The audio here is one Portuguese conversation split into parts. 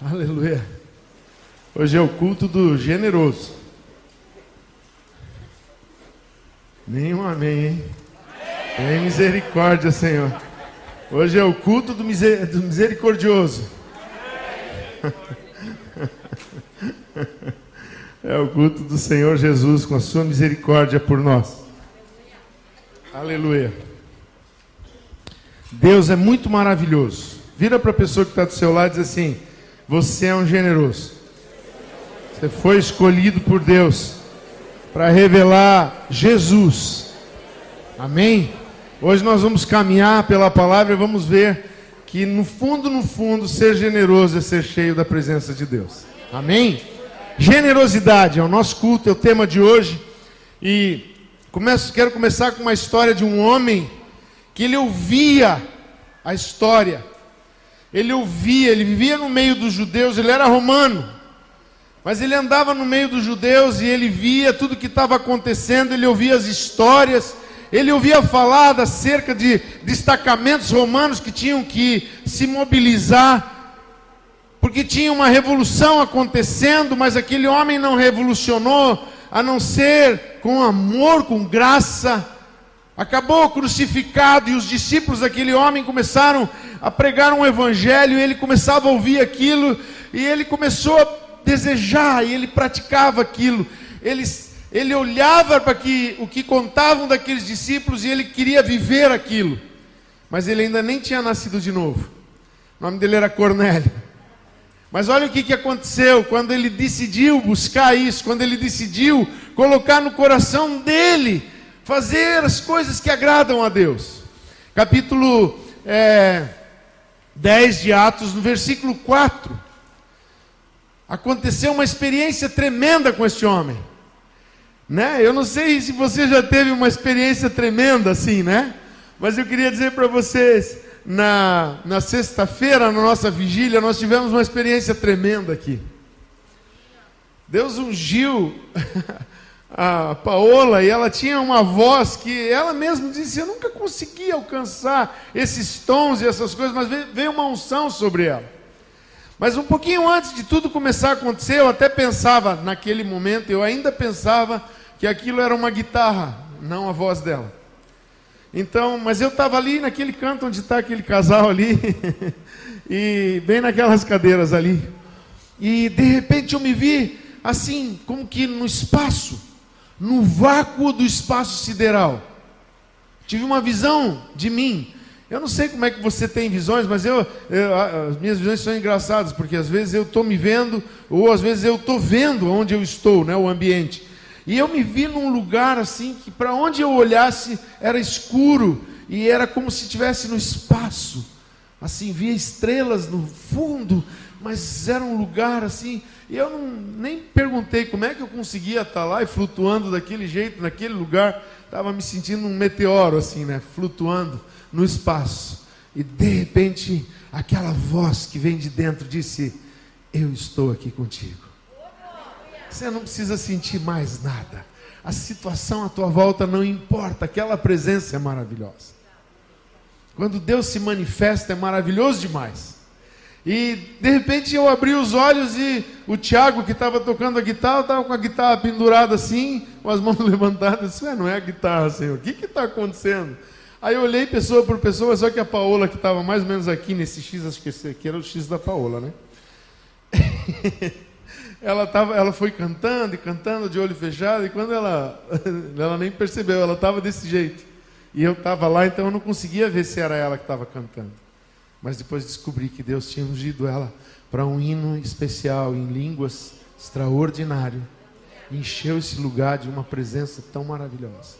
Aleluia. Hoje é o culto do generoso. Nenhum amém, hein? Tem misericórdia, Senhor. Hoje é o culto do, miser... do misericordioso. É o culto do Senhor Jesus com a sua misericórdia por nós. Aleluia. Deus é muito maravilhoso. Vira para a pessoa que está do seu lado e diz assim: Você é um generoso. Você foi escolhido por Deus para revelar Jesus. Amém? Hoje nós vamos caminhar pela palavra e vamos ver que no fundo, no fundo, ser generoso é ser cheio da presença de Deus. Amém? Generosidade é o nosso culto, é o tema de hoje. E começo, quero começar com uma história de um homem que ele ouvia a história. Ele ouvia, ele vivia no meio dos judeus, ele era romano. Mas ele andava no meio dos judeus e ele via tudo que estava acontecendo, ele ouvia as histórias, ele ouvia falar acerca de destacamentos romanos que tinham que se mobilizar porque tinha uma revolução acontecendo, mas aquele homem não revolucionou, a não ser com amor, com graça. Acabou crucificado e os discípulos daquele homem começaram a pregar um evangelho, ele começava a ouvir aquilo, e ele começou a desejar, e ele praticava aquilo. Ele, ele olhava para que, o que contavam daqueles discípulos e ele queria viver aquilo. Mas ele ainda nem tinha nascido de novo. O nome dele era Cornélio. Mas olha o que, que aconteceu quando ele decidiu buscar isso, quando ele decidiu colocar no coração dele fazer as coisas que agradam a Deus. Capítulo é, 10 de Atos, no versículo 4. Aconteceu uma experiência tremenda com este homem. Né? Eu não sei se você já teve uma experiência tremenda assim, né? Mas eu queria dizer para vocês, na, na sexta-feira, na nossa vigília, nós tivemos uma experiência tremenda aqui. Deus ungiu a Paola e ela tinha uma voz que ela mesma disse: Eu nunca consegui alcançar esses tons e essas coisas, mas veio uma unção sobre ela. Mas um pouquinho antes de tudo começar a acontecer, eu até pensava, naquele momento, eu ainda pensava que aquilo era uma guitarra, não a voz dela. Então, mas eu estava ali naquele canto onde está aquele casal ali, e bem naquelas cadeiras ali. E de repente eu me vi assim, como que no espaço, no vácuo do espaço sideral. Tive uma visão de mim. Eu não sei como é que você tem visões, mas eu, eu as minhas visões são engraçadas, porque às vezes eu estou me vendo, ou às vezes eu estou vendo onde eu estou, né, o ambiente. E eu me vi num lugar assim que para onde eu olhasse era escuro e era como se estivesse no espaço. Assim, via estrelas no fundo, mas era um lugar assim. E eu não, nem perguntei como é que eu conseguia estar lá e flutuando daquele jeito, naquele lugar. Estava me sentindo um meteoro assim, né? Flutuando no espaço. E de repente, aquela voz que vem de dentro disse: Eu estou aqui contigo. Você não precisa sentir mais nada. A situação à tua volta não importa, aquela presença é maravilhosa. Quando Deus se manifesta é maravilhoso demais. E de repente eu abri os olhos e o Tiago que estava tocando a guitarra, estava com a guitarra pendurada assim, com as mãos levantadas. Isso não é a guitarra, Senhor. O que está acontecendo? Aí eu olhei pessoa por pessoa, só que a Paola que estava mais ou menos aqui nesse X, acho que esse aqui era o X da Paola, né? ela, tava, ela foi cantando e cantando de olho fechado, e quando ela, ela nem percebeu, ela estava desse jeito. E eu estava lá, então eu não conseguia ver se era ela que estava cantando. Mas depois descobri que Deus tinha ungido ela para um hino especial, em línguas extraordinário. Encheu esse lugar de uma presença tão maravilhosa.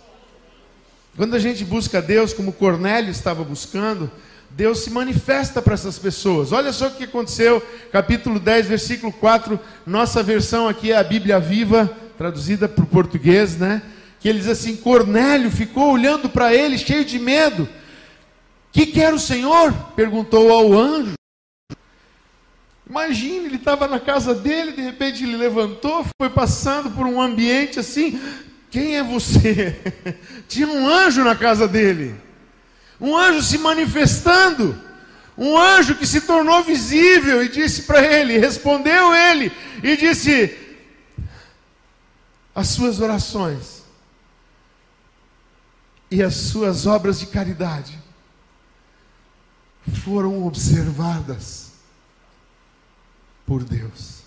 Quando a gente busca Deus, como Cornélio estava buscando, Deus se manifesta para essas pessoas. Olha só o que aconteceu, capítulo 10, versículo 4. Nossa versão aqui é a Bíblia Viva, traduzida para o português, né? Que ele diz assim: Cornélio ficou olhando para ele, cheio de medo. Que quer o Senhor? perguntou ao anjo. Imagine, ele estava na casa dele, de repente ele levantou, foi passando por um ambiente assim. Quem é você? Tinha um anjo na casa dele um anjo se manifestando, Um anjo que se tornou visível e disse para ele, respondeu ele e disse: As suas orações e as suas obras de caridade foram observadas por Deus.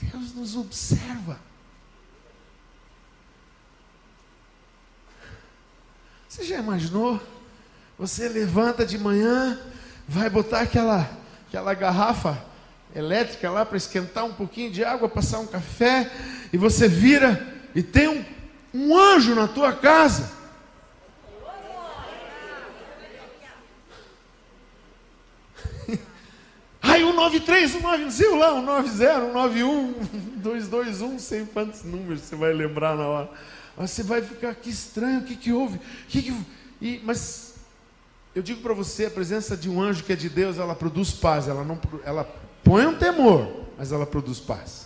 Deus nos observa. Você já imaginou? Você levanta de manhã, vai botar aquela, aquela garrafa elétrica lá para esquentar um pouquinho de água, passar um café, e você vira e tem um, um anjo na tua casa. Aí o 93, o 90 lá, o 90, o 91, 221, sei quantos números você vai lembrar na hora. Você vai ficar, que estranho, o que, que houve? Que que... E, mas eu digo para você, a presença de um anjo que é de Deus, ela produz paz, ela, não, ela põe um temor, mas ela produz paz.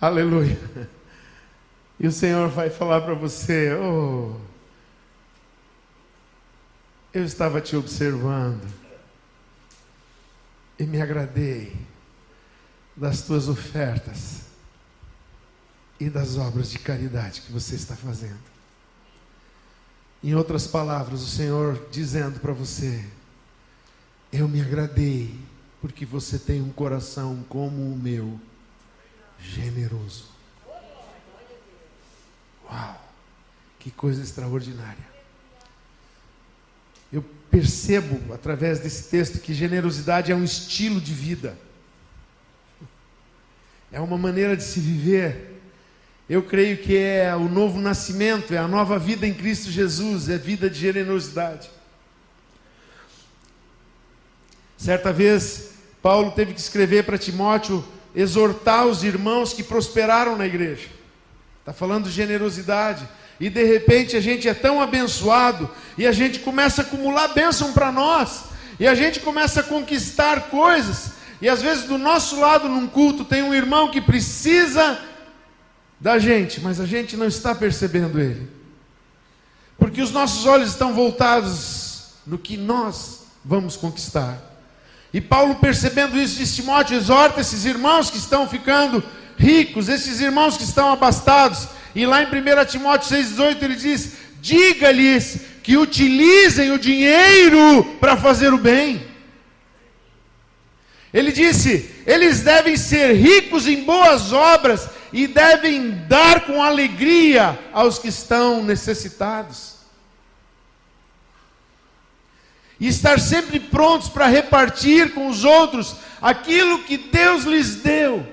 Aleluia. E o Senhor vai falar para você: Oh, eu estava te observando e me agradei das tuas ofertas e das obras de caridade que você está fazendo. Em outras palavras, o Senhor dizendo para você: Eu me agradei porque você tem um coração como o meu generoso. Uau! Que coisa extraordinária. Eu percebo através desse texto que generosidade é um estilo de vida. É uma maneira de se viver. Eu creio que é o novo nascimento, é a nova vida em Cristo Jesus, é vida de generosidade. Certa vez, Paulo teve que escrever para Timóteo exortar os irmãos que prosperaram na igreja. Está falando de generosidade. E de repente a gente é tão abençoado e a gente começa a acumular bênção para nós. E a gente começa a conquistar coisas. E às vezes do nosso lado num culto tem um irmão que precisa da gente, mas a gente não está percebendo ele. Porque os nossos olhos estão voltados no que nós vamos conquistar. E Paulo, percebendo isso, diz: Timóteo, exorta esses irmãos que estão ficando ricos, esses irmãos que estão abastados. E lá em 1 Timóteo 6,18 ele diz: diga-lhes que utilizem o dinheiro para fazer o bem. Ele disse: eles devem ser ricos em boas obras e devem dar com alegria aos que estão necessitados. E estar sempre prontos para repartir com os outros aquilo que Deus lhes deu.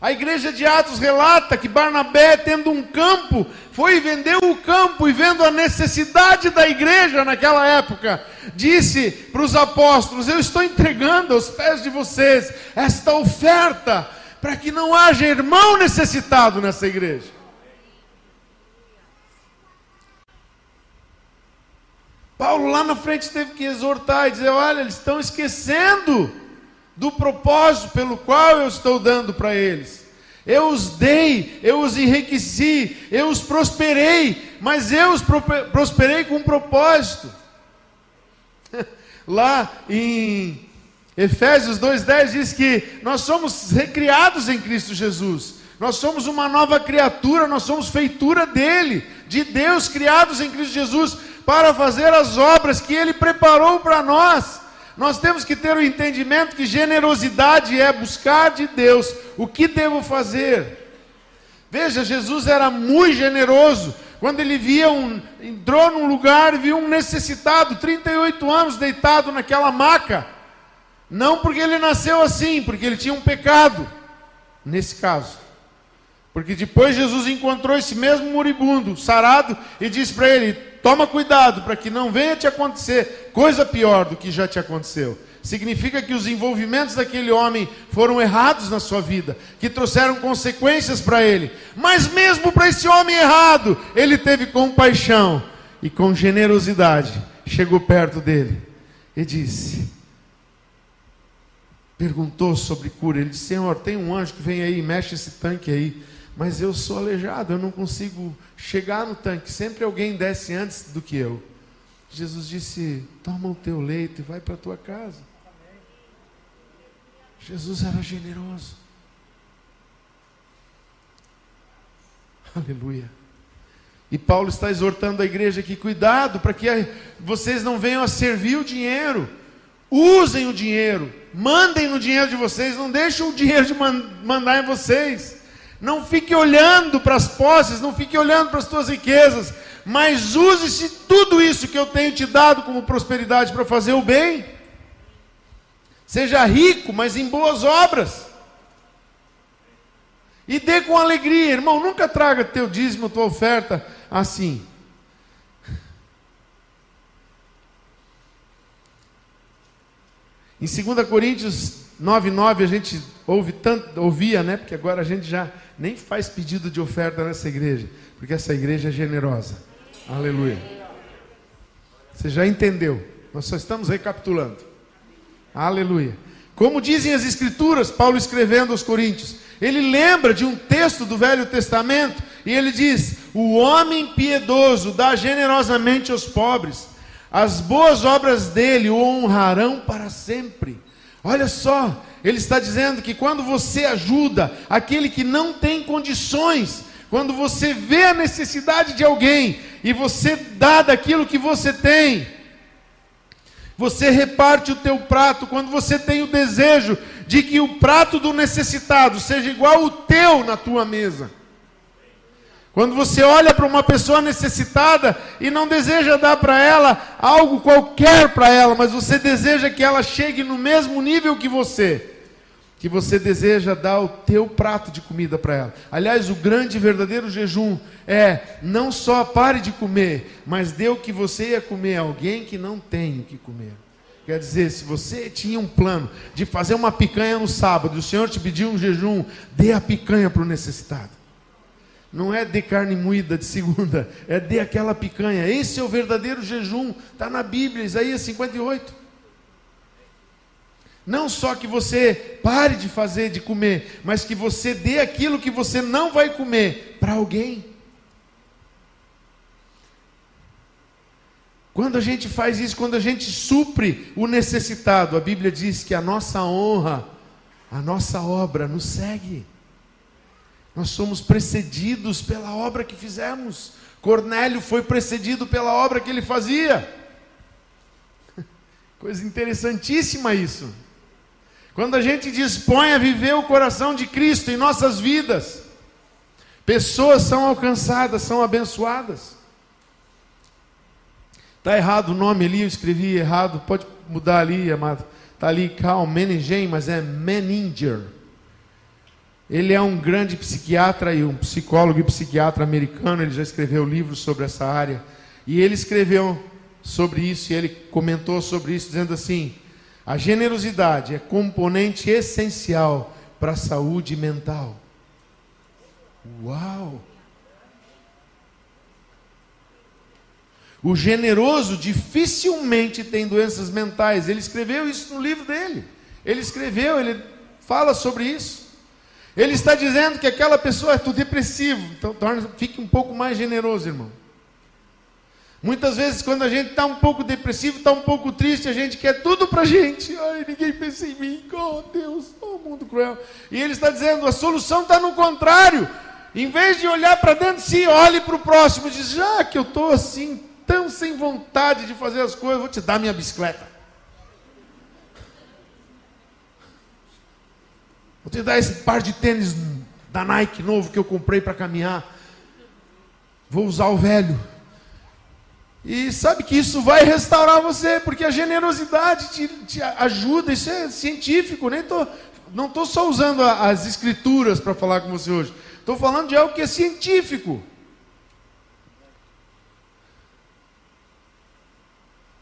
A igreja de Atos relata que Barnabé, tendo um campo, foi e vendeu o campo e vendo a necessidade da igreja naquela época, disse para os apóstolos: Eu estou entregando aos pés de vocês esta oferta, para que não haja irmão necessitado nessa igreja. Paulo lá na frente teve que exortar e dizer: olha, eles estão esquecendo do propósito pelo qual eu estou dando para eles. Eu os dei, eu os enriqueci, eu os prosperei, mas eu os prosperei com um propósito. Lá em Efésios 2,10 diz que nós somos recriados em Cristo Jesus, nós somos uma nova criatura, nós somos feitura dele, de Deus, criados em Cristo Jesus para fazer as obras que Ele preparou para nós. Nós temos que ter o entendimento que generosidade é buscar de Deus o que devo fazer. Veja, Jesus era muito generoso. Quando ele via um, entrou num lugar viu um necessitado, 38 anos deitado naquela maca. Não porque ele nasceu assim, porque ele tinha um pecado. Nesse caso. Porque depois Jesus encontrou esse mesmo moribundo, sarado, e disse para ele: Toma cuidado para que não venha te acontecer coisa pior do que já te aconteceu. Significa que os envolvimentos daquele homem foram errados na sua vida, que trouxeram consequências para ele. Mas mesmo para esse homem errado, ele teve compaixão e com generosidade chegou perto dele e disse: perguntou sobre cura. Ele disse: Senhor, tem um anjo que vem aí mexe esse tanque aí. Mas eu sou aleijado, eu não consigo chegar no tanque. Sempre alguém desce antes do que eu. Jesus disse: Toma o teu leito e vai para a tua casa. Jesus era generoso. Aleluia. E Paulo está exortando a igreja aqui: cuidado para que vocês não venham a servir o dinheiro. Usem o dinheiro, mandem no dinheiro de vocês, não deixem o dinheiro de mandar em vocês. Não fique olhando para as posses, não fique olhando para as tuas riquezas, mas use-se tudo isso que eu tenho te dado como prosperidade para fazer o bem. Seja rico, mas em boas obras. E dê com alegria, irmão. Nunca traga teu dízimo, tua oferta assim. Em 2 Coríntios 9,9 a gente ouve tanto, ouvia, né? Porque agora a gente já nem faz pedido de oferta nessa igreja, porque essa igreja é generosa. Aleluia. Você já entendeu? Nós só estamos recapitulando. Aleluia. Como dizem as Escrituras, Paulo escrevendo aos Coríntios, ele lembra de um texto do Velho Testamento e ele diz: O homem piedoso dá generosamente aos pobres, as boas obras dele o honrarão para sempre. Olha só, ele está dizendo que quando você ajuda aquele que não tem condições, quando você vê a necessidade de alguém e você dá daquilo que você tem, você reparte o teu prato quando você tem o desejo de que o prato do necessitado seja igual ao teu na tua mesa. Quando você olha para uma pessoa necessitada e não deseja dar para ela algo qualquer para ela, mas você deseja que ela chegue no mesmo nível que você, que você deseja dar o teu prato de comida para ela. Aliás, o grande e verdadeiro jejum é não só pare de comer, mas dê o que você ia comer a alguém que não tem o que comer. Quer dizer, se você tinha um plano de fazer uma picanha no sábado, e o Senhor te pediu um jejum, dê a picanha para o necessitado. Não é de carne moída de segunda, é de aquela picanha. Esse é o verdadeiro jejum, está na Bíblia, Isaías 58. Não só que você pare de fazer, de comer, mas que você dê aquilo que você não vai comer para alguém. Quando a gente faz isso, quando a gente supre o necessitado, a Bíblia diz que a nossa honra, a nossa obra nos segue. Nós somos precedidos pela obra que fizemos. Cornélio foi precedido pela obra que ele fazia. Coisa interessantíssima isso. Quando a gente dispõe a viver o coração de Cristo em nossas vidas, pessoas são alcançadas, são abençoadas. Está errado o nome ali, eu escrevi errado. Pode mudar ali, amado. Está ali Carl Meningen, mas é Meninger. Ele é um grande psiquiatra e um psicólogo e psiquiatra americano. Ele já escreveu livros sobre essa área. E ele escreveu sobre isso e ele comentou sobre isso, dizendo assim: a generosidade é componente essencial para a saúde mental. Uau! O generoso dificilmente tem doenças mentais. Ele escreveu isso no livro dele. Ele escreveu, ele fala sobre isso. Ele está dizendo que aquela pessoa é tudo depressivo. Então, torna, fique um pouco mais generoso, irmão. Muitas vezes, quando a gente está um pouco depressivo, está um pouco triste, a gente quer tudo para a gente. Ai, ninguém pensa em mim. Oh, Deus, oh, mundo cruel. E ele está dizendo: a solução está no contrário. Em vez de olhar para dentro de si, olhe para o próximo diz: já que eu estou assim, tão sem vontade de fazer as coisas, vou te dar minha bicicleta. Vou te dar esse par de tênis da Nike novo que eu comprei para caminhar. Vou usar o velho. E sabe que isso vai restaurar você, porque a generosidade te, te ajuda, isso é científico, nem tô, não estou só usando a, as escrituras para falar com você hoje. Estou falando de algo que é científico.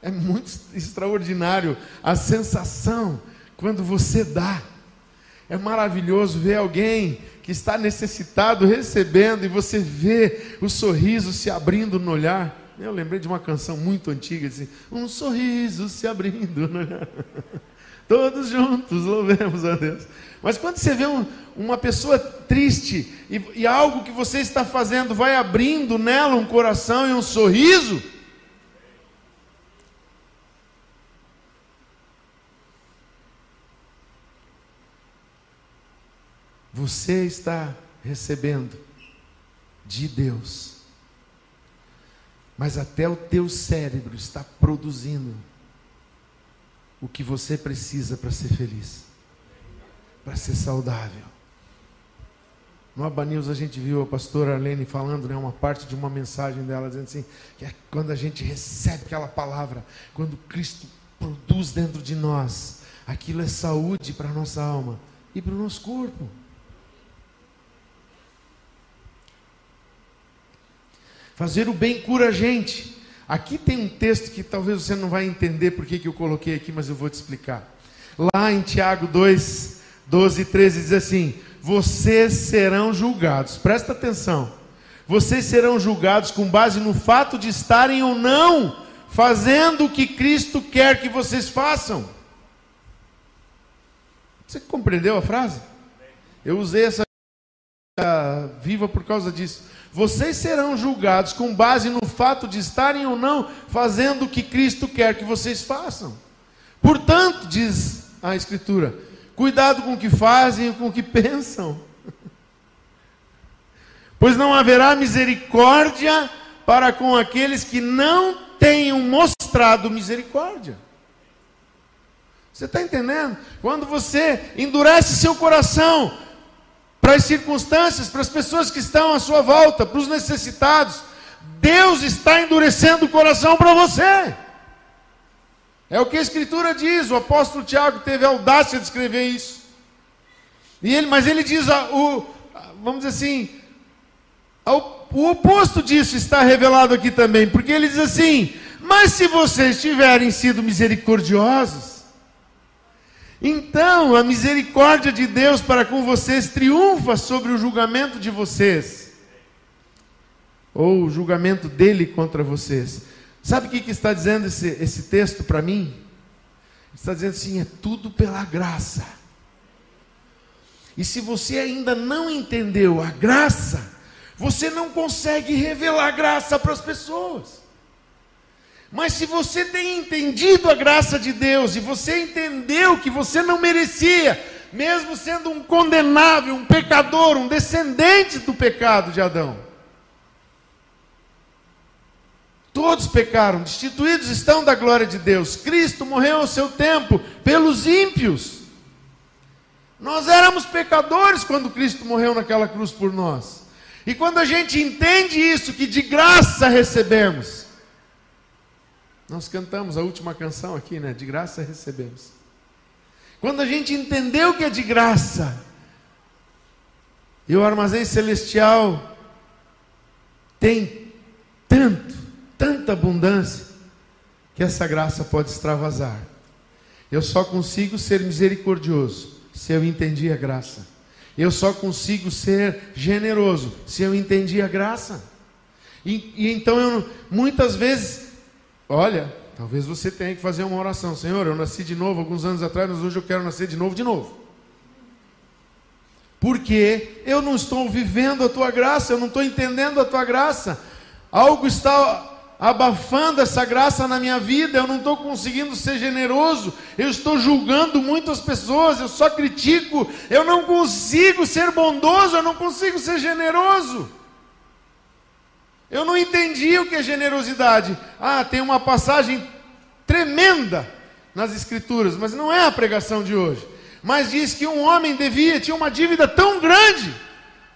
É muito extraordinário a sensação quando você dá. É maravilhoso ver alguém que está necessitado recebendo e você vê o sorriso se abrindo no olhar. Eu lembrei de uma canção muito antiga, assim, um sorriso se abrindo no olhar. Todos juntos, louvemos a Deus. Mas quando você vê um, uma pessoa triste e, e algo que você está fazendo vai abrindo nela um coração e um sorriso, você está recebendo de Deus. Mas até o teu cérebro está produzindo o que você precisa para ser feliz, para ser saudável. No Aba News a gente viu a pastora Arlene falando, né, uma parte de uma mensagem dela, dizendo assim, que é quando a gente recebe aquela palavra, quando Cristo produz dentro de nós, aquilo é saúde para a nossa alma e para o nosso corpo. Fazer o bem cura a gente. Aqui tem um texto que talvez você não vai entender porque que eu coloquei aqui, mas eu vou te explicar. Lá em Tiago 2, 12 e 13 diz assim: Vocês serão julgados, presta atenção. Vocês serão julgados com base no fato de estarem ou não fazendo o que Cristo quer que vocês façam. Você compreendeu a frase? Eu usei essa viva por causa disso. Vocês serão julgados com base no fato de estarem ou não fazendo o que Cristo quer que vocês façam. Portanto, diz a Escritura, cuidado com o que fazem e com o que pensam. Pois não haverá misericórdia para com aqueles que não tenham mostrado misericórdia. Você está entendendo? Quando você endurece seu coração para as circunstâncias, para as pessoas que estão à sua volta, para os necessitados. Deus está endurecendo o coração para você. É o que a Escritura diz. O apóstolo Tiago teve a audácia de escrever isso. E ele, mas ele diz, o, vamos dizer assim, o oposto disso está revelado aqui também, porque ele diz assim: Mas se vocês tiverem sido misericordiosos, então, a misericórdia de Deus para com vocês triunfa sobre o julgamento de vocês, ou o julgamento dele contra vocês. Sabe o que, que está dizendo esse, esse texto para mim? Está dizendo assim: é tudo pela graça. E se você ainda não entendeu a graça, você não consegue revelar graça para as pessoas. Mas se você tem entendido a graça de Deus e você entendeu que você não merecia, mesmo sendo um condenável, um pecador, um descendente do pecado de Adão. Todos pecaram, destituídos estão da glória de Deus. Cristo morreu ao seu tempo pelos ímpios. Nós éramos pecadores quando Cristo morreu naquela cruz por nós. E quando a gente entende isso, que de graça recebemos, nós cantamos a última canção aqui, né? De graça recebemos. Quando a gente entendeu que é de graça, e o armazém celestial tem tanto, tanta abundância, que essa graça pode extravasar. Eu só consigo ser misericordioso se eu entendi a graça. Eu só consigo ser generoso se eu entendi a graça. E, e então eu muitas vezes Olha, talvez você tenha que fazer uma oração. Senhor, eu nasci de novo alguns anos atrás, mas hoje eu quero nascer de novo, de novo. Porque eu não estou vivendo a tua graça, eu não estou entendendo a tua graça. Algo está abafando essa graça na minha vida, eu não estou conseguindo ser generoso, eu estou julgando muitas pessoas, eu só critico, eu não consigo ser bondoso, eu não consigo ser generoso. Eu não entendi o que é generosidade. Ah, tem uma passagem tremenda nas Escrituras, mas não é a pregação de hoje. Mas diz que um homem devia, tinha uma dívida tão grande,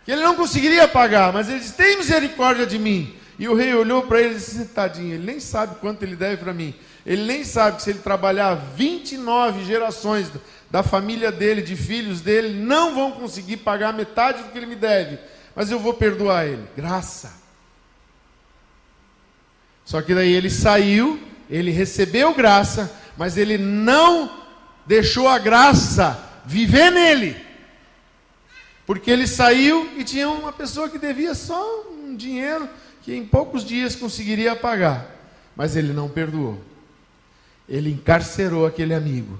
que ele não conseguiria pagar. Mas ele disse: Tem misericórdia de mim. E o rei olhou para ele e disse: Tadinho, ele nem sabe quanto ele deve para mim. Ele nem sabe que se ele trabalhar 29 gerações da família dele, de filhos dele, não vão conseguir pagar metade do que ele me deve. Mas eu vou perdoar ele. Graça. Só que daí ele saiu, ele recebeu graça, mas ele não deixou a graça viver nele. Porque ele saiu e tinha uma pessoa que devia só um dinheiro que em poucos dias conseguiria pagar. Mas ele não perdoou. Ele encarcerou aquele amigo.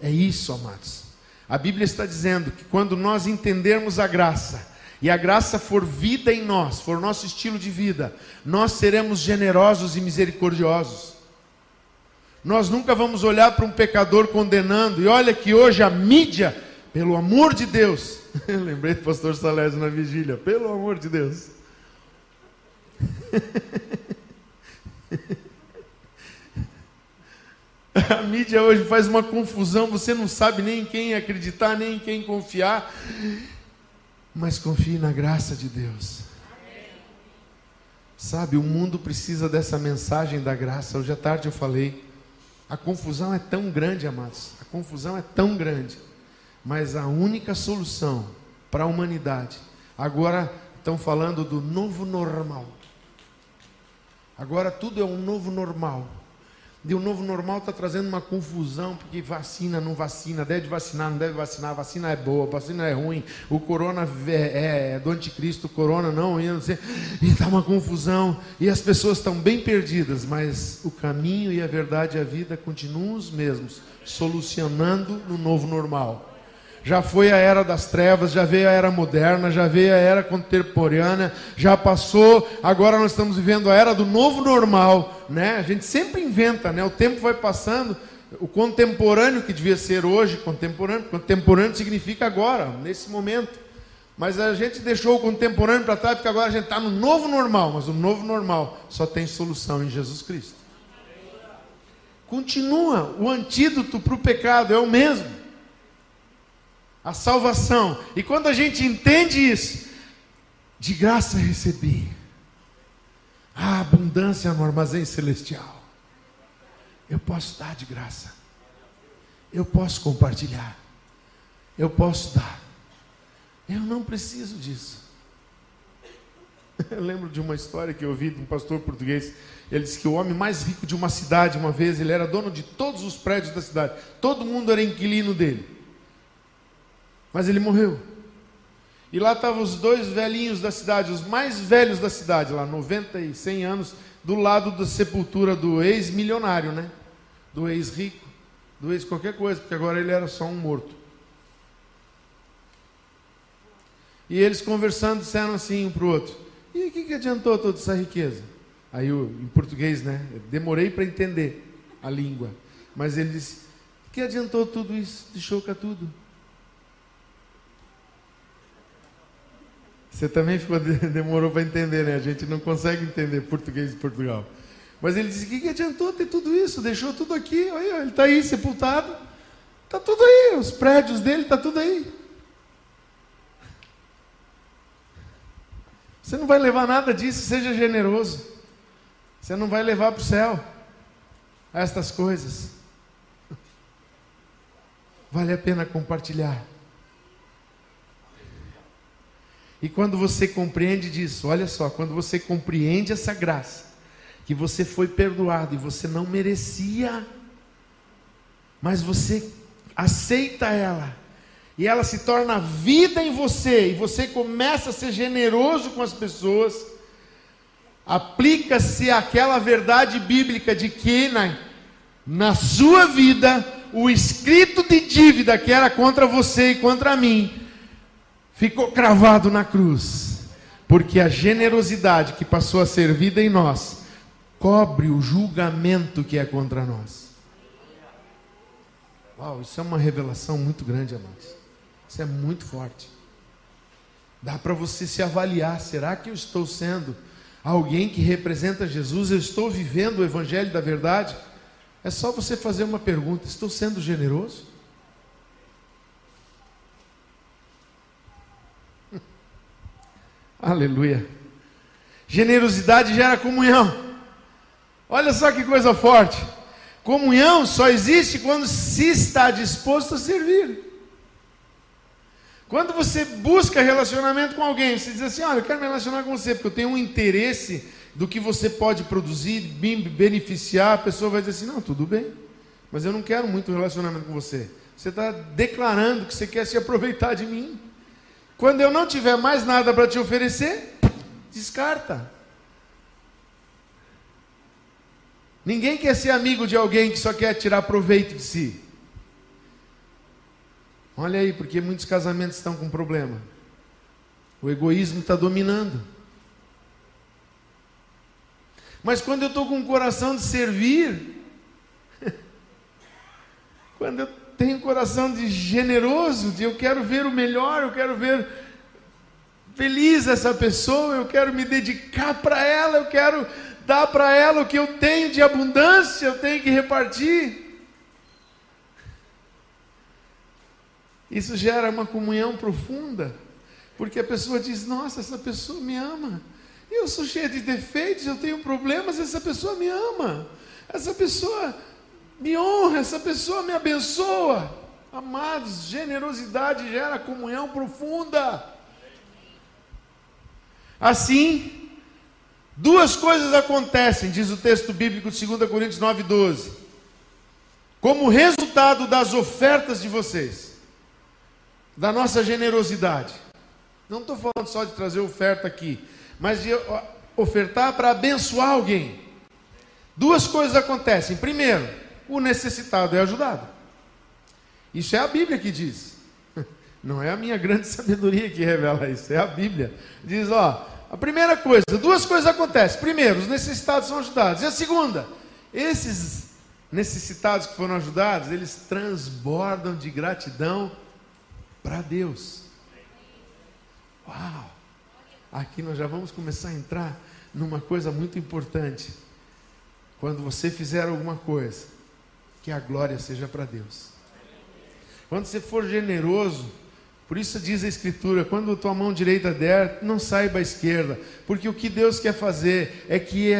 É isso, amados. A Bíblia está dizendo que quando nós entendermos a graça, e a graça for vida em nós, for nosso estilo de vida, nós seremos generosos e misericordiosos. Nós nunca vamos olhar para um pecador condenando, e olha que hoje a mídia, pelo amor de Deus, lembrei do pastor Salésio na vigília, pelo amor de Deus. A mídia hoje faz uma confusão, você não sabe nem em quem acreditar, nem em quem confiar. Mas confie na graça de Deus. Sabe, o mundo precisa dessa mensagem da graça. Hoje à tarde eu falei. A confusão é tão grande, amados. A confusão é tão grande. Mas a única solução para a humanidade. Agora estão falando do novo normal. Agora tudo é um novo normal. E o novo normal está trazendo uma confusão, porque vacina, não vacina, deve vacinar, não deve vacinar, vacina é boa, vacina é ruim, o corona é, é, é do anticristo, corona não, e está uma confusão, e as pessoas estão bem perdidas, mas o caminho e a verdade e a vida continuam os mesmos, solucionando no novo normal já foi a era das trevas, já veio a era moderna, já veio a era contemporânea, já passou, agora nós estamos vivendo a era do novo normal, né? A gente sempre inventa, né? O tempo vai passando, o contemporâneo que devia ser hoje, contemporâneo, contemporâneo significa agora, nesse momento. Mas a gente deixou o contemporâneo para trás, porque agora a gente está no novo normal, mas o novo normal só tem solução em Jesus Cristo. Continua, o antídoto para o pecado é o mesmo a salvação. E quando a gente entende isso, de graça recebi a abundância no armazém celestial. Eu posso dar de graça. Eu posso compartilhar. Eu posso dar. Eu não preciso disso. Eu lembro de uma história que eu ouvi de um pastor português. Ele disse que o homem mais rico de uma cidade, uma vez, ele era dono de todos os prédios da cidade. Todo mundo era inquilino dele. Mas ele morreu. E lá estavam os dois velhinhos da cidade, os mais velhos da cidade, lá, 90 e 100 anos, do lado da sepultura do ex-milionário, né? Do ex-rico, do ex qualquer coisa, porque agora ele era só um morto. E eles conversando disseram assim um para o outro: E o que, que adiantou toda essa riqueza? Aí, em português, né? demorei para entender a língua. Mas ele disse: Que adiantou tudo isso? Deixou cá tudo. Você também ficou, demorou para entender, né? A gente não consegue entender português de Portugal. Mas ele disse: o que, que adiantou ter tudo isso? Deixou tudo aqui, olha, ele está aí sepultado. Está tudo aí, os prédios dele, está tudo aí. Você não vai levar nada disso, seja generoso. Você não vai levar para o céu estas coisas. Vale a pena compartilhar. E quando você compreende disso, olha só, quando você compreende essa graça, que você foi perdoado e você não merecia, mas você aceita ela, e ela se torna vida em você, e você começa a ser generoso com as pessoas, aplica-se aquela verdade bíblica de que na, na sua vida, o escrito de dívida que era contra você e contra mim, ficou cravado na cruz, porque a generosidade que passou a ser vida em nós cobre o julgamento que é contra nós. Uau, isso é uma revelação muito grande, amados. Isso é muito forte. Dá para você se avaliar: será que eu estou sendo alguém que representa Jesus? Eu estou vivendo o Evangelho da verdade? É só você fazer uma pergunta: estou sendo generoso? Aleluia. Generosidade gera comunhão. Olha só que coisa forte. Comunhão só existe quando se está disposto a servir. Quando você busca relacionamento com alguém, você diz assim: Olha, eu quero me relacionar com você, porque eu tenho um interesse do que você pode produzir, beneficiar. A pessoa vai dizer assim: Não, tudo bem, mas eu não quero muito relacionamento com você. Você está declarando que você quer se aproveitar de mim. Quando eu não tiver mais nada para te oferecer, descarta. Ninguém quer ser amigo de alguém que só quer tirar proveito de si. Olha aí, porque muitos casamentos estão com problema. O egoísmo está dominando. Mas quando eu estou com o coração de servir, quando eu tenho um coração de generoso, de eu quero ver o melhor, eu quero ver feliz essa pessoa, eu quero me dedicar para ela, eu quero dar para ela o que eu tenho de abundância, eu tenho que repartir. Isso gera uma comunhão profunda, porque a pessoa diz: Nossa, essa pessoa me ama. Eu sou cheia de defeitos, eu tenho problemas, essa pessoa me ama. Essa pessoa me honra, essa pessoa me abençoa. Amados, generosidade gera comunhão profunda. Assim, duas coisas acontecem, diz o texto bíblico de 2 Coríntios 9,12. Como resultado das ofertas de vocês, da nossa generosidade. Não estou falando só de trazer oferta aqui, mas de ofertar para abençoar alguém. Duas coisas acontecem. Primeiro, o necessitado é ajudado. Isso é a Bíblia que diz. Não é a minha grande sabedoria que revela isso, é a Bíblia. Diz, ó, a primeira coisa, duas coisas acontecem. Primeiro, os necessitados são ajudados. E a segunda, esses necessitados que foram ajudados, eles transbordam de gratidão para Deus. Uau! Aqui nós já vamos começar a entrar numa coisa muito importante. Quando você fizer alguma coisa, que a glória seja para Deus. Quando você for generoso, por isso diz a Escritura: quando tua mão direita der, não saiba a esquerda, porque o que Deus quer fazer é que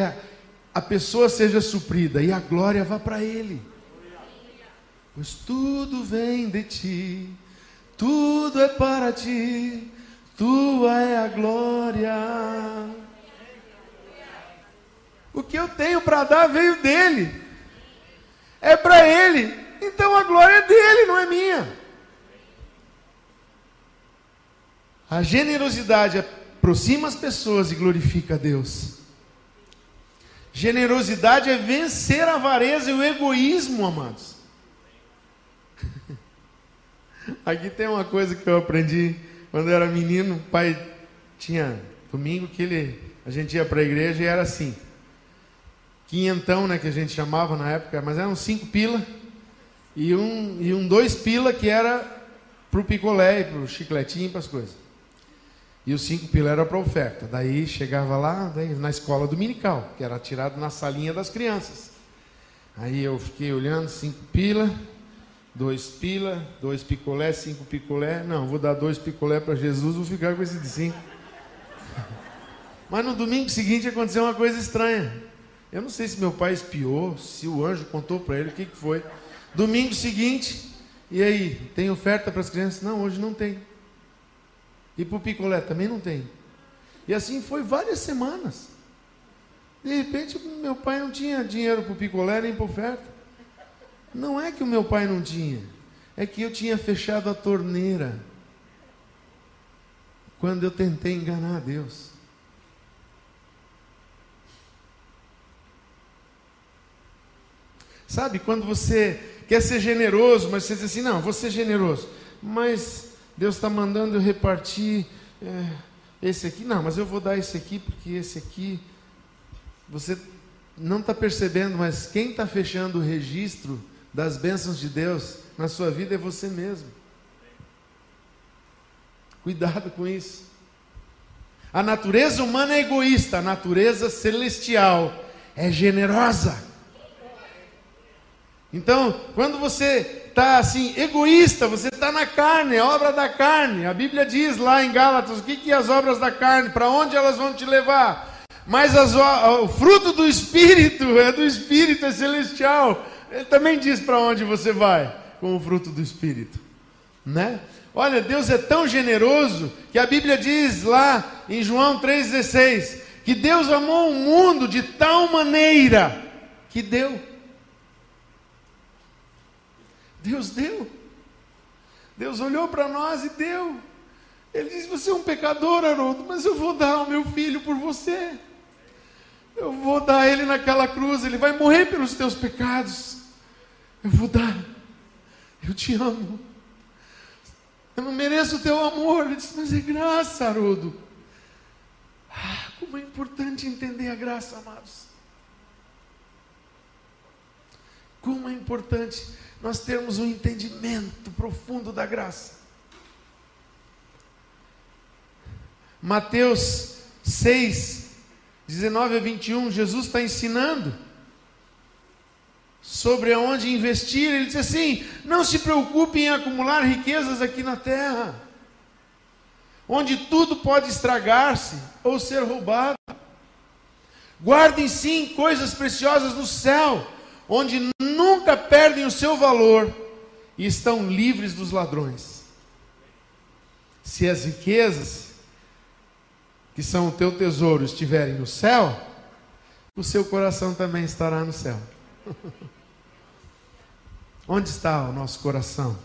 a pessoa seja suprida e a glória vá para Ele. Pois tudo vem de ti, tudo é para ti, tua é a glória. O que eu tenho para dar veio dele é para Ele. Então a glória é dele, não é minha. A generosidade aproxima as pessoas e glorifica a Deus. Generosidade é vencer a avareza e o egoísmo, amados. Aqui tem uma coisa que eu aprendi quando eu era menino. O pai tinha domingo que ele, a gente ia para a igreja e era assim quinhentão, né, que a gente chamava na época, mas eram cinco pila e um, e um dois pila que era para o picolé, para o chicletinho, para as coisas. E os cinco pila era para oferta. Daí chegava lá daí, na escola dominical, que era tirado na salinha das crianças. Aí eu fiquei olhando, cinco pila, dois pila, dois picolé, cinco picolé. Não, vou dar dois picolé para Jesus, vou ficar com esse de cinco. Mas no domingo seguinte aconteceu uma coisa estranha. Eu não sei se meu pai espiou, se o anjo contou para ele o que, que foi. Domingo seguinte, e aí, tem oferta para as crianças? Não, hoje não tem. E para o picolé também não tem. E assim foi várias semanas. De repente, meu pai não tinha dinheiro para o picolé nem para oferta. Não é que o meu pai não tinha, é que eu tinha fechado a torneira quando eu tentei enganar Deus. Sabe, quando você quer ser generoso, mas você diz assim: não, vou ser generoso, mas Deus está mandando eu repartir é, esse aqui. Não, mas eu vou dar esse aqui, porque esse aqui. Você não está percebendo, mas quem está fechando o registro das bênçãos de Deus na sua vida é você mesmo. Cuidado com isso. A natureza humana é egoísta, a natureza celestial é generosa. Então, quando você está assim, egoísta, você está na carne, é obra da carne. A Bíblia diz lá em Gálatas: o que, que é as obras da carne? Para onde elas vão te levar? Mas as, o fruto do Espírito é do Espírito, é celestial. Ele também diz para onde você vai com o fruto do Espírito, né? Olha, Deus é tão generoso que a Bíblia diz lá em João 3,16 que Deus amou o mundo de tal maneira que deu. Deus deu. Deus olhou para nós e deu. Ele disse: Você é um pecador, Haroldo, mas eu vou dar o meu filho por você. Eu vou dar ele naquela cruz, ele vai morrer pelos teus pecados. Eu vou dar. Eu te amo. Eu não mereço o teu amor. Ele disse, mas é graça, Haroldo. Ah, como é importante entender a graça, amados. Como é importante nós termos um entendimento profundo da graça. Mateus 6, 19 a 21, Jesus está ensinando sobre aonde investir. Ele diz assim: não se preocupe em acumular riquezas aqui na terra, onde tudo pode estragar-se ou ser roubado. Guardem sim coisas preciosas no céu, onde nunca perdem o seu valor e estão livres dos ladrões. Se as riquezas que são o teu tesouro estiverem no céu, o seu coração também estará no céu. Onde está o nosso coração?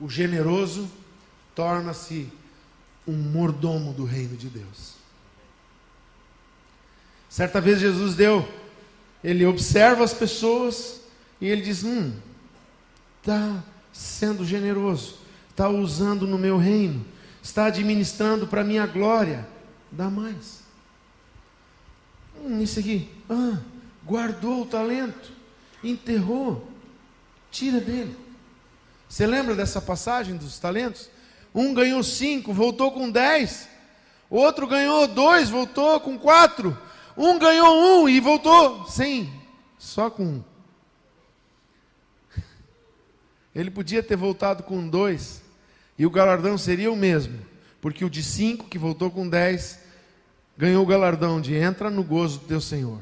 O generoso torna-se um mordomo do reino de Deus. Certa vez Jesus deu, ele observa as pessoas e ele diz: Hum, está sendo generoso, está usando no meu reino, está administrando para minha glória, dá mais. Hum, isso aqui, ah, guardou o talento, enterrou, tira dele. Você lembra dessa passagem dos talentos? Um ganhou cinco, voltou com dez. O outro ganhou dois, voltou com quatro. Um ganhou um e voltou sem, só com um. Ele podia ter voltado com dois, e o galardão seria o mesmo, porque o de cinco, que voltou com dez, ganhou o galardão de entra no gozo do teu Senhor.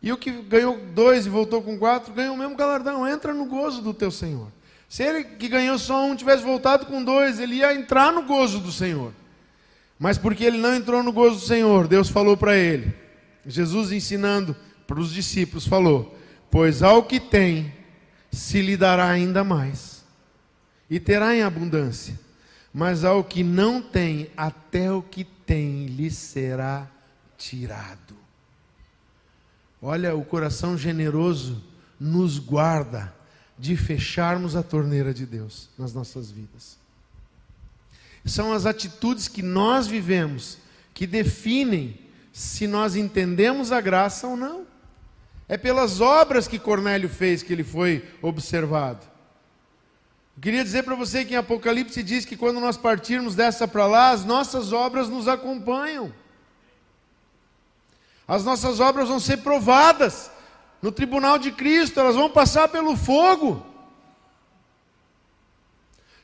E o que ganhou dois e voltou com quatro, ganhou o mesmo galardão, entra no gozo do teu Senhor. Se ele que ganhou só um tivesse voltado com dois, ele ia entrar no gozo do Senhor. Mas porque ele não entrou no gozo do Senhor, Deus falou para ele, Jesus ensinando para os discípulos, falou: Pois ao que tem, se lhe dará ainda mais, e terá em abundância. Mas ao que não tem, até o que tem lhe será tirado. Olha, o coração generoso nos guarda de fecharmos a torneira de Deus nas nossas vidas. São as atitudes que nós vivemos que definem se nós entendemos a graça ou não. É pelas obras que Cornélio fez que ele foi observado. Eu queria dizer para você que em Apocalipse diz que quando nós partirmos dessa para lá, as nossas obras nos acompanham. As nossas obras vão ser provadas no tribunal de Cristo, elas vão passar pelo fogo.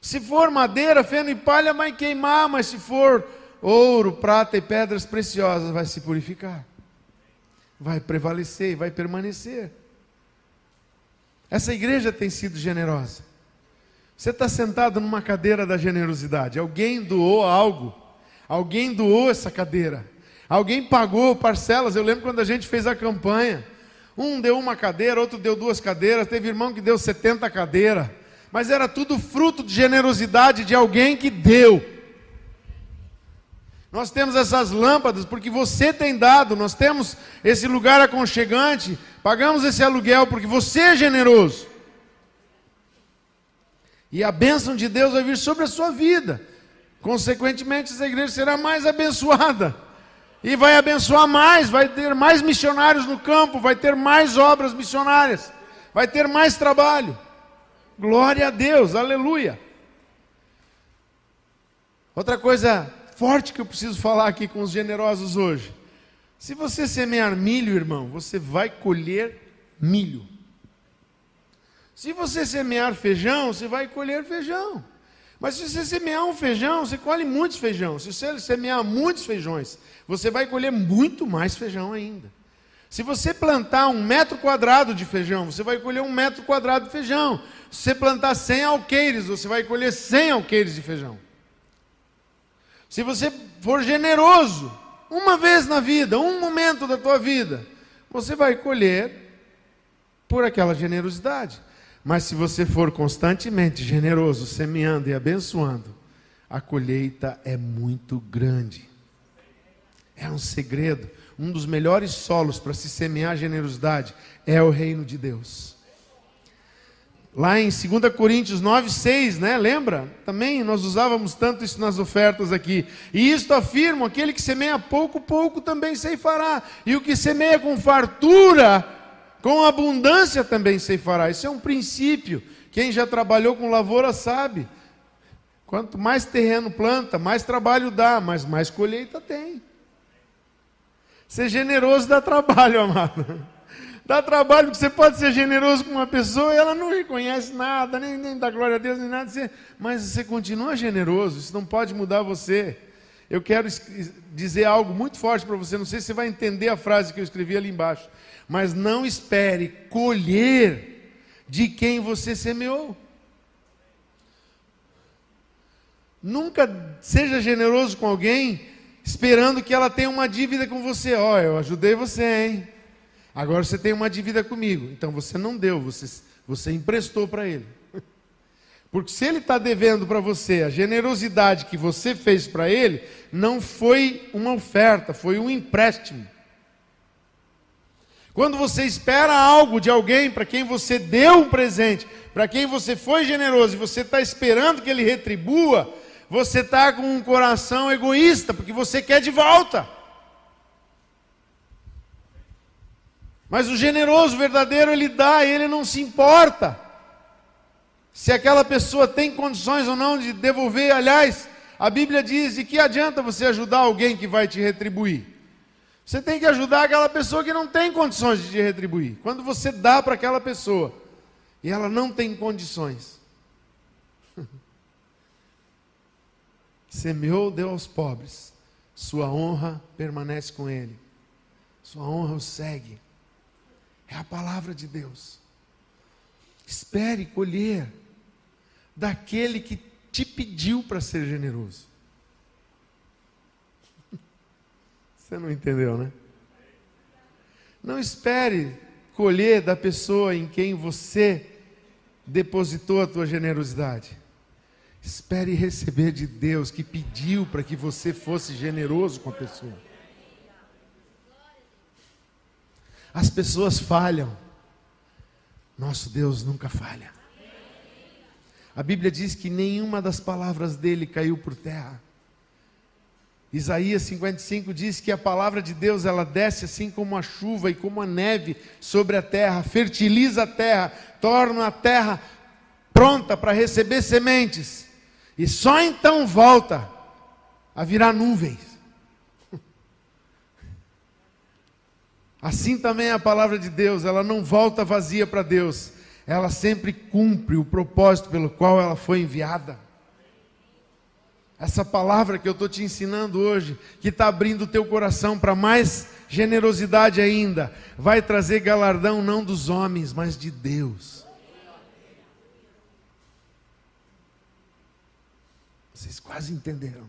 Se for madeira, feno e palha, vai queimar, mas se for ouro, prata e pedras preciosas, vai se purificar vai prevalecer e vai permanecer. Essa igreja tem sido generosa. Você está sentado numa cadeira da generosidade. Alguém doou algo. Alguém doou essa cadeira. Alguém pagou parcelas. Eu lembro quando a gente fez a campanha. Um deu uma cadeira, outro deu duas cadeiras. Teve irmão que deu 70 cadeiras. Mas era tudo fruto de generosidade de alguém que deu. Nós temos essas lâmpadas porque você tem dado, nós temos esse lugar aconchegante, pagamos esse aluguel porque você é generoso. E a bênção de Deus vai vir sobre a sua vida. Consequentemente, essa igreja será mais abençoada. E vai abençoar mais, vai ter mais missionários no campo, vai ter mais obras missionárias, vai ter mais trabalho. Glória a Deus, aleluia. Outra coisa forte que eu preciso falar aqui com os generosos hoje. Se você semear milho, irmão, você vai colher milho. Se você semear feijão, você vai colher feijão. Mas se você semear um feijão, você colhe muitos feijões. Se você semear muitos feijões, você vai colher muito mais feijão ainda. Se você plantar um metro quadrado de feijão, você vai colher um metro quadrado de feijão. Se você plantar 100 alqueires, você vai colher 100 alqueires de feijão. Se você for generoso, uma vez na vida, um momento da tua vida, você vai colher por aquela generosidade. Mas se você for constantemente generoso, semeando e abençoando, a colheita é muito grande. É um segredo. Um dos melhores solos para se semear generosidade é o reino de Deus. Lá em 2 Coríntios 9, 6, né? Lembra? Também nós usávamos tanto isso nas ofertas aqui. E isto afirma: aquele que semeia pouco, pouco também ceifará. E o que semeia com fartura, com abundância também ceifará. Isso é um princípio. Quem já trabalhou com lavoura sabe. Quanto mais terreno planta, mais trabalho dá, mas mais colheita tem. Ser generoso dá trabalho, amado. Dá trabalho porque você pode ser generoso com uma pessoa e ela não reconhece nada, nem, nem dá glória a Deus, nem nada. Mas você continua generoso, isso não pode mudar você. Eu quero dizer algo muito forte para você, não sei se você vai entender a frase que eu escrevi ali embaixo. Mas não espere colher de quem você semeou. Nunca seja generoso com alguém esperando que ela tenha uma dívida com você. Ó, oh, eu ajudei você, hein? Agora você tem uma dívida comigo. Então você não deu, você, você emprestou para ele. Porque se ele está devendo para você a generosidade que você fez para ele, não foi uma oferta, foi um empréstimo. Quando você espera algo de alguém para quem você deu um presente, para quem você foi generoso e você está esperando que ele retribua, você está com um coração egoísta, porque você quer de volta. Mas o generoso verdadeiro, ele dá, ele não se importa. Se aquela pessoa tem condições ou não de devolver, aliás, a Bíblia diz: e que adianta você ajudar alguém que vai te retribuir? Você tem que ajudar aquela pessoa que não tem condições de te retribuir. Quando você dá para aquela pessoa e ela não tem condições, semeou, deu aos pobres, sua honra permanece com ele, sua honra o segue. É a palavra de Deus. Espere colher daquele que te pediu para ser generoso. Você não entendeu, né? Não espere colher da pessoa em quem você depositou a tua generosidade. Espere receber de Deus que pediu para que você fosse generoso com a pessoa. As pessoas falham. Nosso Deus nunca falha. A Bíblia diz que nenhuma das palavras dele caiu por terra. Isaías 55 diz que a palavra de Deus ela desce assim como a chuva e como a neve sobre a terra, fertiliza a terra, torna a terra pronta para receber sementes, e só então volta a virar nuvens. Assim também a palavra de Deus, ela não volta vazia para Deus, ela sempre cumpre o propósito pelo qual ela foi enviada. Essa palavra que eu estou te ensinando hoje, que está abrindo o teu coração para mais generosidade ainda, vai trazer galardão não dos homens, mas de Deus. Vocês quase entenderam.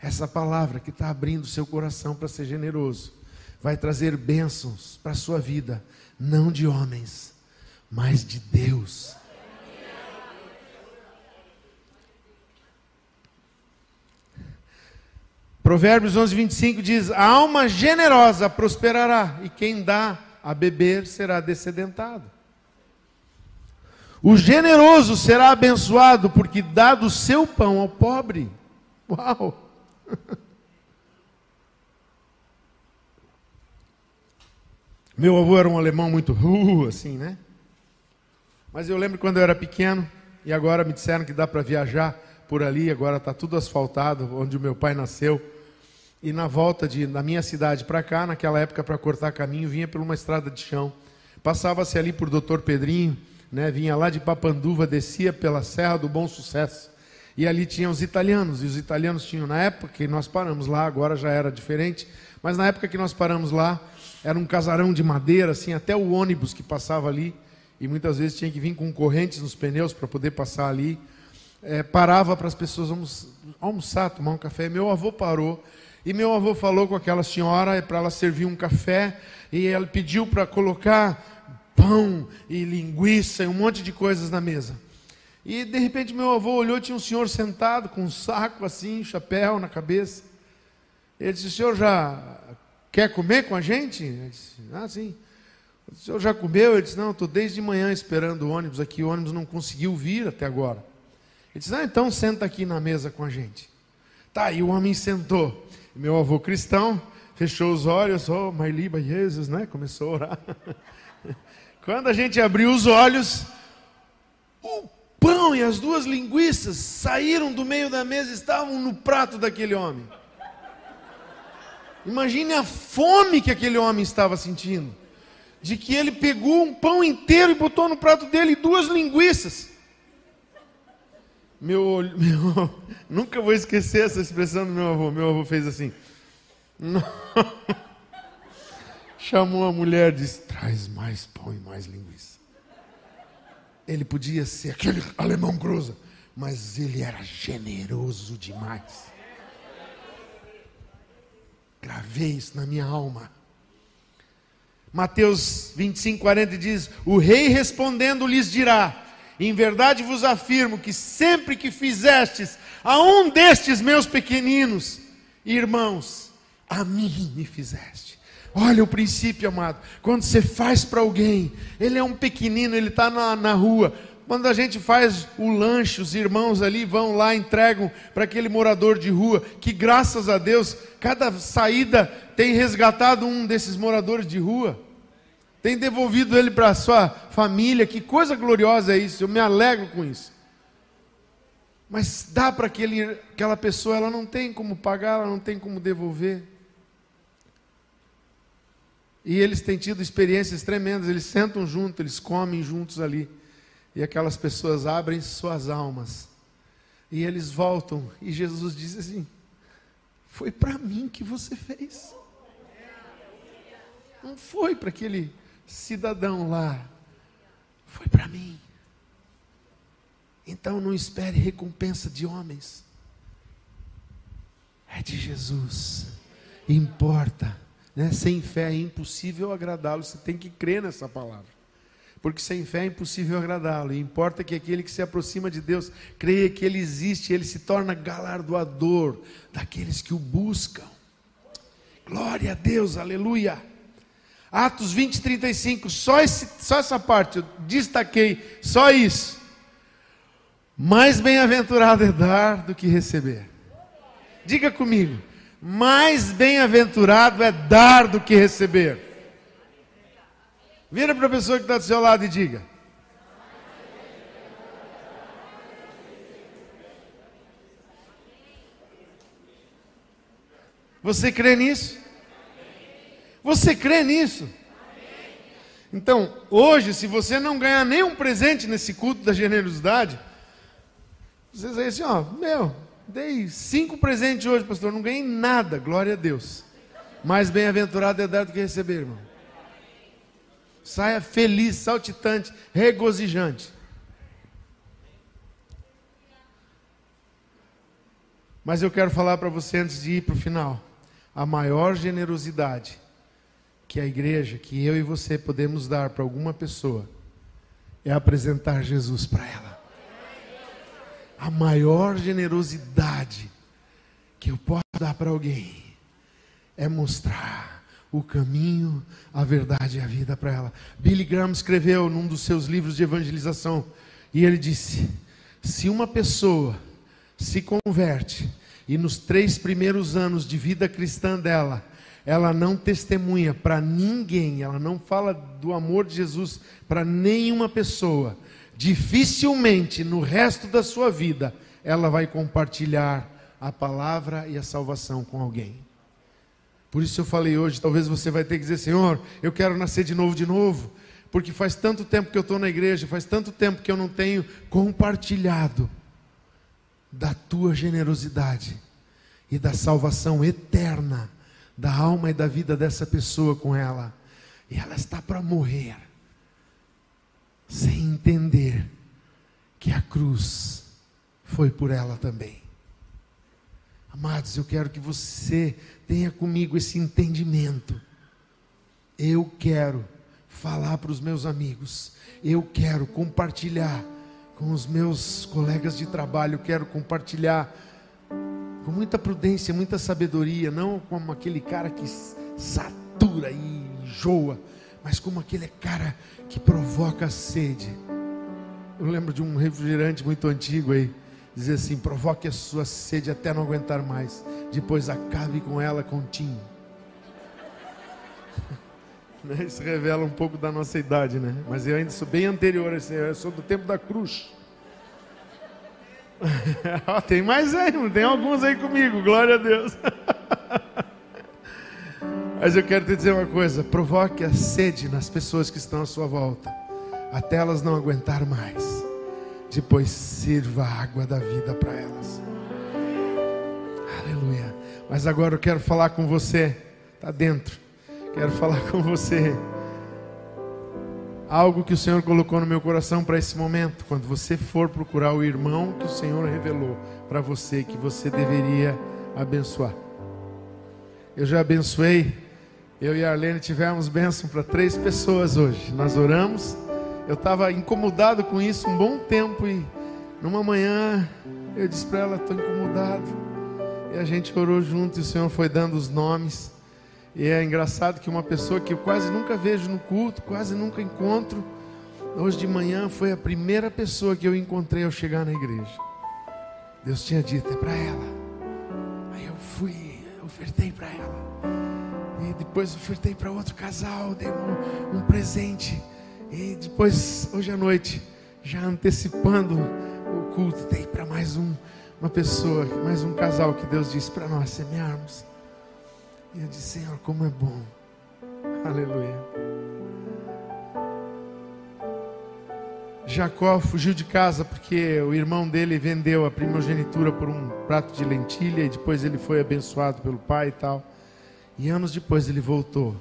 Essa palavra que está abrindo seu coração para ser generoso vai trazer bênçãos para a sua vida, não de homens, mas de Deus. Provérbios 11, 25 diz: A alma generosa prosperará, e quem dá a beber será descedentado. O generoso será abençoado, porque dá do seu pão ao pobre. Uau! Meu avô era um alemão muito uh, assim, né? Mas eu lembro quando eu era pequeno e agora me disseram que dá para viajar por ali, agora está tudo asfaltado, onde o meu pai nasceu. E na volta de, da minha cidade para cá, naquela época para cortar caminho, vinha por uma estrada de chão. Passava-se ali por Doutor Pedrinho, né? vinha lá de Papanduva, descia pela Serra do Bom Sucesso. E ali tinha os italianos, e os italianos tinham, na época que nós paramos lá, agora já era diferente, mas na época que nós paramos lá, era um casarão de madeira, assim, até o ônibus que passava ali, e muitas vezes tinha que vir com correntes nos pneus para poder passar ali. É, parava para as pessoas almoçar, tomar um café. Meu avô parou, e meu avô falou com aquela senhora para ela servir um café, e ela pediu para colocar pão e linguiça e um monte de coisas na mesa. E de repente meu avô olhou, tinha um senhor sentado com um saco assim, chapéu na cabeça. Ele disse: O senhor já quer comer com a gente? Ele disse: Ah, sim. O senhor já comeu? Ele disse: Não, estou desde manhã esperando o ônibus aqui, o ônibus não conseguiu vir até agora. Ele disse: Ah, então senta aqui na mesa com a gente. Tá, e o homem sentou. Meu avô cristão fechou os olhos, oh, my liba Jesus, né? Começou a orar. Quando a gente abriu os olhos, o pão e as duas linguiças saíram do meio da mesa e estavam no prato daquele homem. Imagine a fome que aquele homem estava sentindo. De que ele pegou um pão inteiro e botou no prato dele duas linguiças. Meu, meu, nunca vou esquecer essa expressão do meu avô. Meu avô fez assim. Chamou a mulher e disse: traz mais pão e mais linguiça. Ele podia ser aquele alemão grosso, mas ele era generoso demais. Gravei isso na minha alma. Mateus 25, 40 diz: O rei respondendo lhes dirá: Em verdade vos afirmo que sempre que fizestes a um destes meus pequeninos irmãos, a mim me fizeste. Olha o princípio, amado. Quando você faz para alguém, ele é um pequenino, ele está na, na rua, quando a gente faz o lanche, os irmãos ali vão lá, entregam para aquele morador de rua, que graças a Deus, cada saída tem resgatado um desses moradores de rua, tem devolvido ele para a sua família, que coisa gloriosa é isso, eu me alegro com isso. Mas dá para aquela pessoa, ela não tem como pagar, ela não tem como devolver. E eles têm tido experiências tremendas, eles sentam juntos, eles comem juntos ali. E aquelas pessoas abrem suas almas. E eles voltam. E Jesus diz assim: Foi para mim que você fez. Não foi para aquele cidadão lá. Foi para mim. Então não espere recompensa de homens. É de Jesus. Importa. Né? Sem fé é impossível agradá-lo. Você tem que crer nessa palavra porque sem fé é impossível agradá-lo. E importa que aquele que se aproxima de Deus creia que Ele existe, Ele se torna galardoador daqueles que o buscam. Glória a Deus, aleluia. Atos 20, 35, só, esse, só essa parte, eu destaquei, só isso. Mais bem-aventurado é dar do que receber. Diga comigo, mais bem-aventurado é dar do que receber. Vira para a pessoa que está do seu lado e diga: Você crê nisso? Você crê nisso? Então, hoje, se você não ganhar nenhum presente nesse culto da generosidade, você diz assim: ó, meu, dei cinco presentes hoje, pastor, não ganhei nada, glória a Deus. Mais bem-aventurado é dar do que receber, irmão. Saia feliz, saltitante, regozijante. Mas eu quero falar para você antes de ir para o final. A maior generosidade que a igreja, que eu e você podemos dar para alguma pessoa, é apresentar Jesus para ela. A maior generosidade que eu posso dar para alguém é mostrar o caminho, a verdade e a vida para ela. Billy Graham escreveu num dos seus livros de evangelização e ele disse: se uma pessoa se converte e nos três primeiros anos de vida cristã dela, ela não testemunha para ninguém, ela não fala do amor de Jesus para nenhuma pessoa, dificilmente no resto da sua vida ela vai compartilhar a palavra e a salvação com alguém. Por isso eu falei hoje, talvez você vai ter que dizer, Senhor, eu quero nascer de novo, de novo, porque faz tanto tempo que eu estou na igreja, faz tanto tempo que eu não tenho compartilhado da tua generosidade e da salvação eterna da alma e da vida dessa pessoa com ela. E ela está para morrer, sem entender que a cruz foi por ela também. Amados, eu quero que você tenha comigo esse entendimento. Eu quero falar para os meus amigos, eu quero compartilhar com os meus colegas de trabalho, quero compartilhar com muita prudência, muita sabedoria, não como aquele cara que satura e enjoa, mas como aquele cara que provoca sede. Eu lembro de um refrigerante muito antigo aí, dizer assim: provoque a sua sede até não aguentar mais, depois acabe com ela com tinho. Né? Isso revela um pouco da nossa idade, né? Mas eu ainda sou bem anterior, eu sou do tempo da cruz. tem mais aí, tem alguns aí comigo, glória a Deus. Mas eu quero te dizer uma coisa: provoque a sede nas pessoas que estão à sua volta, até elas não aguentar mais. Depois sirva a água da vida para elas. Mas agora eu quero falar com você, está dentro. Quero falar com você. Algo que o Senhor colocou no meu coração para esse momento. Quando você for procurar o irmão que o Senhor revelou para você que você deveria abençoar. Eu já abençoei eu e a Arlene tivemos bênção para três pessoas hoje. Nós oramos. Eu estava incomodado com isso um bom tempo e numa manhã eu disse para ela: estou incomodado. E a gente orou junto e o Senhor foi dando os nomes. E é engraçado que uma pessoa que eu quase nunca vejo no culto, quase nunca encontro, hoje de manhã foi a primeira pessoa que eu encontrei ao chegar na igreja. Deus tinha dito: é para ela. Aí eu fui, ofertei para ela. E depois ofertei para outro casal, dei um, um presente. E depois, hoje à noite, já antecipando o culto, dei para mais um, uma pessoa, mais um casal que Deus disse para nós semearmos. E eu disse, Senhor, como é bom. Aleluia. Jacó fugiu de casa porque o irmão dele vendeu a primogenitura por um prato de lentilha e depois ele foi abençoado pelo pai e tal. E anos depois ele voltou.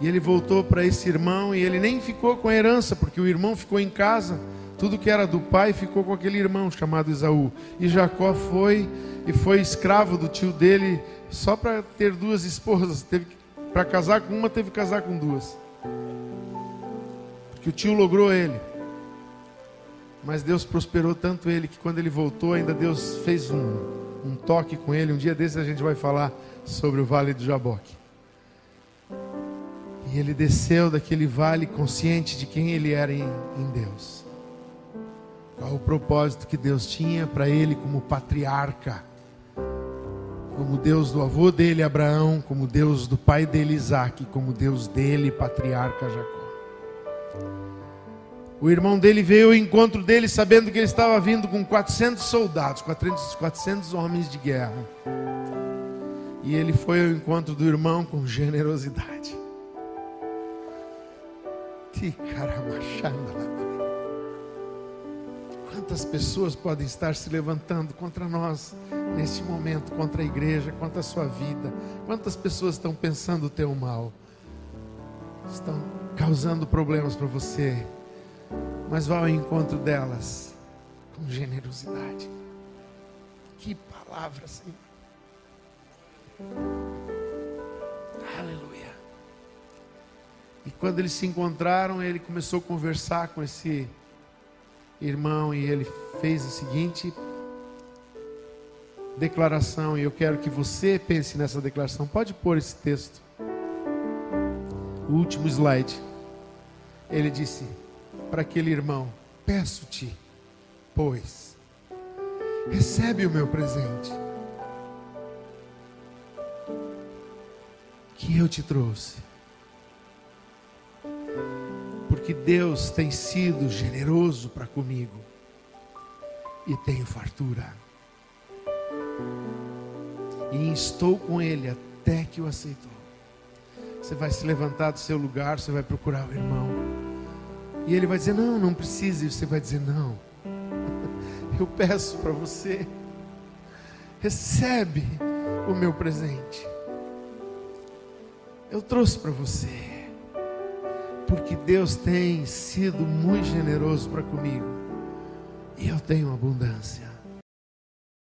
E ele voltou para esse irmão e ele nem ficou com a herança, porque o irmão ficou em casa. Tudo que era do pai ficou com aquele irmão chamado Esaú. E Jacó foi e foi escravo do tio dele só para ter duas esposas. Teve para casar com uma, teve que casar com duas. Porque o tio logrou ele. Mas Deus prosperou tanto ele que quando ele voltou, ainda Deus fez um, um toque com ele. Um dia desses a gente vai falar sobre o vale do Jaboque. E ele desceu daquele vale consciente de quem ele era em, em Deus. Qual o propósito que Deus tinha para ele como patriarca, como Deus do avô dele, Abraão, como Deus do pai dele, Isaac, como Deus dele, patriarca Jacó. O irmão dele veio ao encontro dele sabendo que ele estava vindo com 400 soldados, 400, 400 homens de guerra. E ele foi ao encontro do irmão com generosidade. Quantas pessoas podem estar se levantando contra nós neste momento, contra a igreja, contra a sua vida? Quantas pessoas estão pensando o teu mal? Estão causando problemas para você, mas vá ao encontro delas com generosidade. Que palavra, Senhor. Aleluia. E quando eles se encontraram, ele começou a conversar com esse irmão e ele fez a seguinte declaração. E eu quero que você pense nessa declaração. Pode pôr esse texto. O último slide. Ele disse para aquele irmão: Peço-te, pois, recebe o meu presente que eu te trouxe. Porque Deus tem sido generoso para comigo e tenho fartura. E estou com Ele até que o aceitou. Você vai se levantar do seu lugar, você vai procurar o irmão. E ele vai dizer: Não, não precisa. E você vai dizer: Não. Eu peço para você. Recebe o meu presente eu trouxe para você, porque Deus tem sido muito generoso para comigo, e eu tenho abundância.